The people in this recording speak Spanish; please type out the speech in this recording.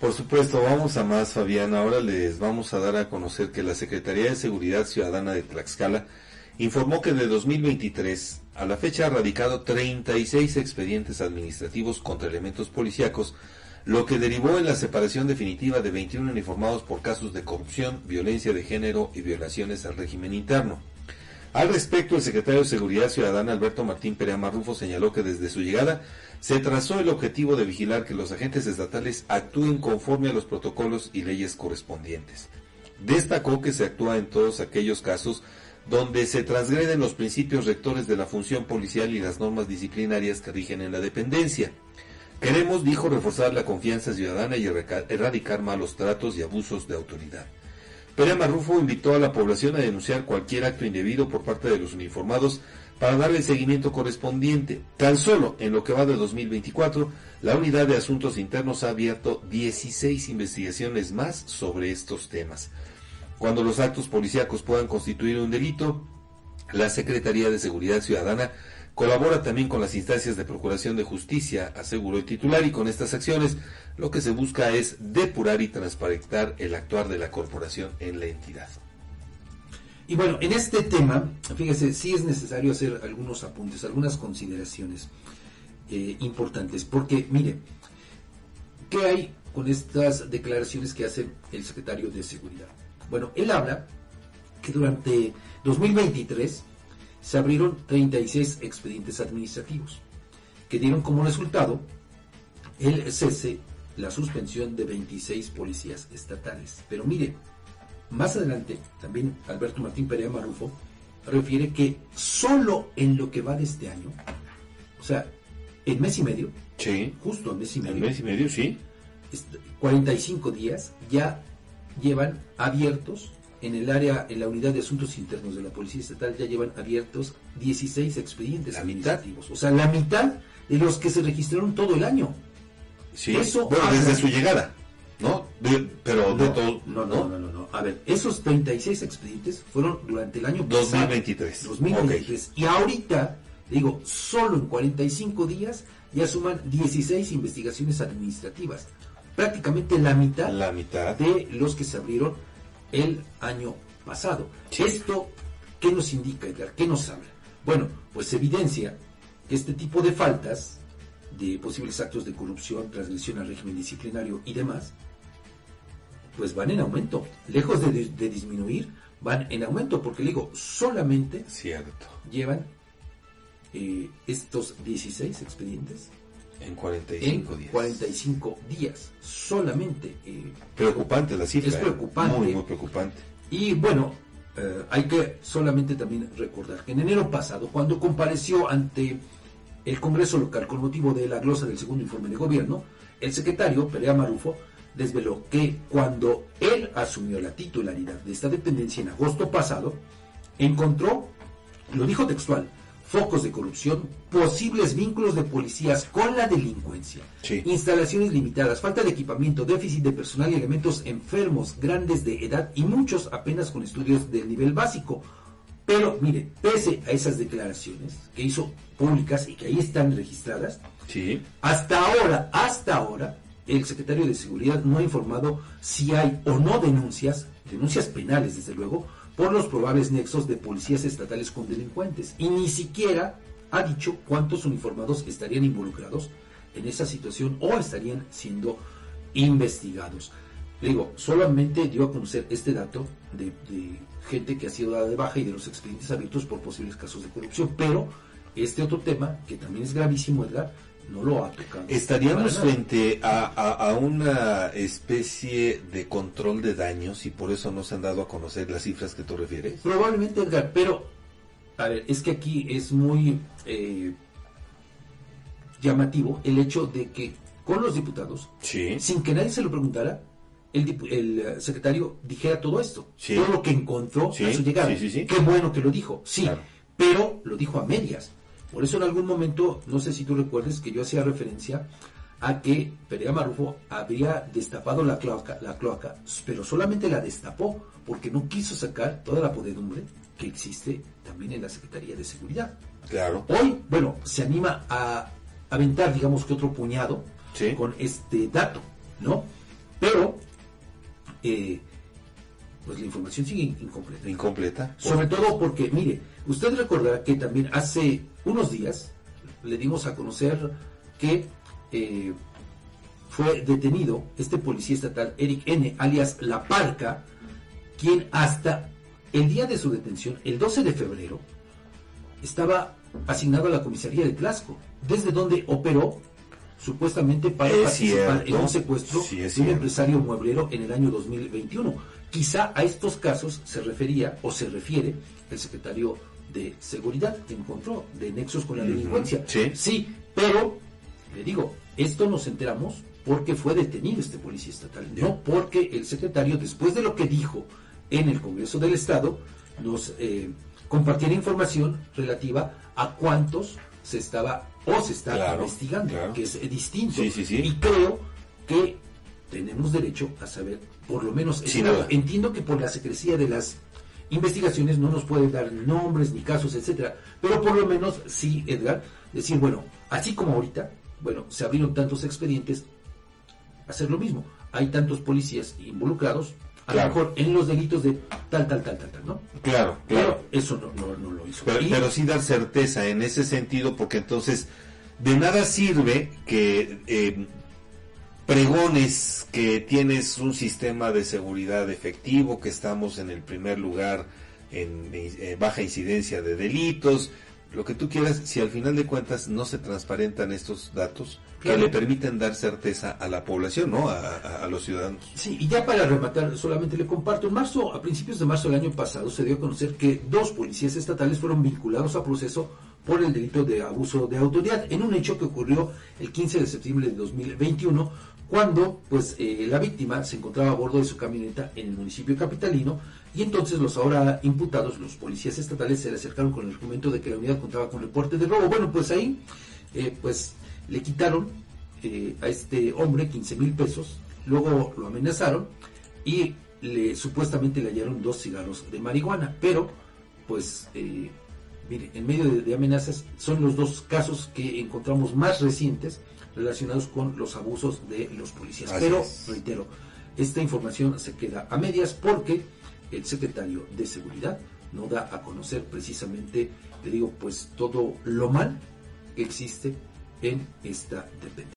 Por supuesto, vamos a más, Fabián. Ahora les vamos a dar a conocer que la Secretaría de Seguridad Ciudadana de Tlaxcala informó que de 2023 a la fecha ha radicado 36 expedientes administrativos contra elementos policíacos, lo que derivó en la separación definitiva de 21 uniformados por casos de corrupción, violencia de género y violaciones al régimen interno. Al respecto, el secretario de Seguridad Ciudadana, Alberto Martín Perea Marrufo, señaló que desde su llegada se trazó el objetivo de vigilar que los agentes estatales actúen conforme a los protocolos y leyes correspondientes. Destacó que se actúa en todos aquellos casos donde se transgreden los principios rectores de la función policial y las normas disciplinarias que rigen en la dependencia. Queremos, dijo, reforzar la confianza ciudadana y erradicar malos tratos y abusos de autoridad. Perea Marrufo invitó a la población a denunciar cualquier acto indebido por parte de los uniformados para darle el seguimiento correspondiente. Tan solo en lo que va de 2024, la Unidad de Asuntos Internos ha abierto 16 investigaciones más sobre estos temas. Cuando los actos policíacos puedan constituir un delito, la Secretaría de Seguridad Ciudadana colabora también con las instancias de Procuración de Justicia, aseguró el titular, y con estas acciones lo que se busca es depurar y transparentar el actuar de la corporación en la entidad. Y bueno, en este tema, fíjese, sí es necesario hacer algunos apuntes, algunas consideraciones eh, importantes, porque mire, ¿qué hay con estas declaraciones que hace el secretario de Seguridad? Bueno, él habla que durante 2023 se abrieron 36 expedientes administrativos que dieron como resultado el cese, la suspensión de 26 policías estatales. Pero mire, más adelante también Alberto Martín Perea Marufo refiere que solo en lo que va de este año, o sea, en mes y medio, sí. justo en mes y medio, en mes y medio, sí, 45 días ya llevan abiertos en el área, en la unidad de asuntos internos de la Policía Estatal, ya llevan abiertos 16 expedientes administrativos. O sea, la mitad de los que se registraron todo el año. Sí, Eso bueno, desde su llegada, ¿no? pero no, de todo. No, no, no, no, A ver, esos 36 expedientes fueron durante el año 2023. 2023. Y ahorita, digo, solo en 45 días ya suman 16 investigaciones administrativas prácticamente la mitad, la mitad de los que se abrieron el año pasado. ¿Esto qué nos indica, Edgar? ¿Qué nos habla? Bueno, pues evidencia que este tipo de faltas, de posibles actos de corrupción, transgresión al régimen disciplinario y demás, pues van en aumento. Lejos de, disminuir, van en aumento, porque le digo, solamente Cierto. llevan eh, estos 16 expedientes en 45 días. 45 días, solamente. Eh, preocupante la cifra. Es ¿eh? preocupante. Muy, muy preocupante. Y bueno, eh, hay que solamente también recordar que en enero pasado, cuando compareció ante el Congreso local con motivo de la glosa del segundo informe de gobierno, el secretario Perea Marufo desveló que cuando él asumió la titularidad de esta dependencia en agosto pasado, encontró, lo dijo textual, focos de corrupción, posibles vínculos de policías con la delincuencia, instalaciones limitadas, falta de equipamiento, déficit de personal y elementos enfermos, grandes de edad y muchos apenas con estudios del nivel básico. Pero mire, pese a esas declaraciones que hizo públicas y que ahí están registradas, hasta ahora, hasta ahora, el secretario de Seguridad no ha informado si hay o no denuncias, denuncias penales desde luego, por los probables nexos de policías estatales con delincuentes. Y ni siquiera ha dicho cuántos uniformados estarían involucrados en esa situación o estarían siendo investigados. Le digo, solamente dio a conocer este dato de, gente que ha sido dada de baja y de los expedientes abiertos por posibles casos de corrupción, pero este otro tema, que también es gravísimo, Edgar, no lo ha tocado. ¿Estaríamos frente a, una especie de control de daños y por eso no se han dado a conocer las cifras que tú refieres? Probablemente, Edgar, pero a ver, es que aquí es muy eh, llamativo el hecho de que con los diputados, sin que nadie se lo preguntara, el, eh, secretario dijera todo esto, todo lo que encontró a su llegada. Qué bueno que lo dijo, sí, pero lo dijo a medias. Por eso en algún momento, no sé si tú recuerdes que yo hacía referencia a que Perea Marufo habría destapado la cloaca, la cloaca, pero solamente la destapó porque no quiso sacar toda la podedumbre que existe también en la Secretaría de Seguridad. Claro. Hoy, bueno, se anima a aventar, digamos que otro puñado con este dato, ¿no? eh, pues la información sigue incompleta. Incompleta. Sobre todo porque, mire, usted recordará que también hace unos días le dimos a conocer que eh, fue detenido este policía estatal Eric N., alias La Parca, quien hasta el día de su detención, el 12 de febrero, estaba asignado a la comisaría de Tlasco, desde donde operó supuestamente para participar en un secuestro de un empresario mueblero en el año 2021. Quizá a estos casos se refería o se refiere el secretario de Seguridad que encontró de nexos con la delincuencia. Sí. pero le digo, esto nos enteramos porque fue detenido este policía estatal, no porque el secretario, después de lo que dijo en el Congreso del Estado, nos eh, compartiera información relativa a cuántos se estaba o se está investigando, que es distinto. y creo que tenemos derecho a saber, por lo menos, entiendo que por la secrecía de las investigaciones no nos pueden dar nombres ni casos, etcétera, pero por lo menos sí, Edgar, decir, bueno, así como ahorita, bueno, se abrieron tantos expedientes, hacer lo mismo. Hay tantos policías involucrados, a lo mejor en los delitos de tal, tal, tal, tal, tal, ¿no? Claro, claro. eso no, no, lo hizo. Pero, sí dar certeza en ese sentido, porque entonces de nada sirve que eh, pregones que tienes un sistema de seguridad efectivo, que estamos en el primer lugar en eh, baja incidencia de delitos, lo que tú quieras, si al final de cuentas no se transparentan estos datos que le permiten dar certeza a la población, ¿no? A, los ciudadanos. Sí, y ya para rematar, solamente le comparto, en marzo, a principios de marzo del año pasado, se dio a conocer que dos policías estatales fueron vinculados a proceso por el delito de abuso de autoridad, en un hecho que ocurrió el 15 de septiembre de 2021, cuando pues eh, la víctima se encontraba a bordo de su camioneta en el municipio capitalino y entonces los ahora imputados, los policías estatales, se le acercaron con el argumento de que la unidad contaba con reporte de robo. Bueno, pues ahí, eh, pues le quitaron eh, a este hombre 15 mil pesos, luego lo amenazaron y le supuestamente le hallaron dos cigarros de marihuana, pero pues eh, mire, en medio de, amenazas son los dos casos que encontramos más recientes relacionados con los abusos de los policías. pero, reitero, esta información se queda a medias porque el secretario de Seguridad no da a conocer precisamente, le digo, pues todo lo mal que existe en esta dependencia.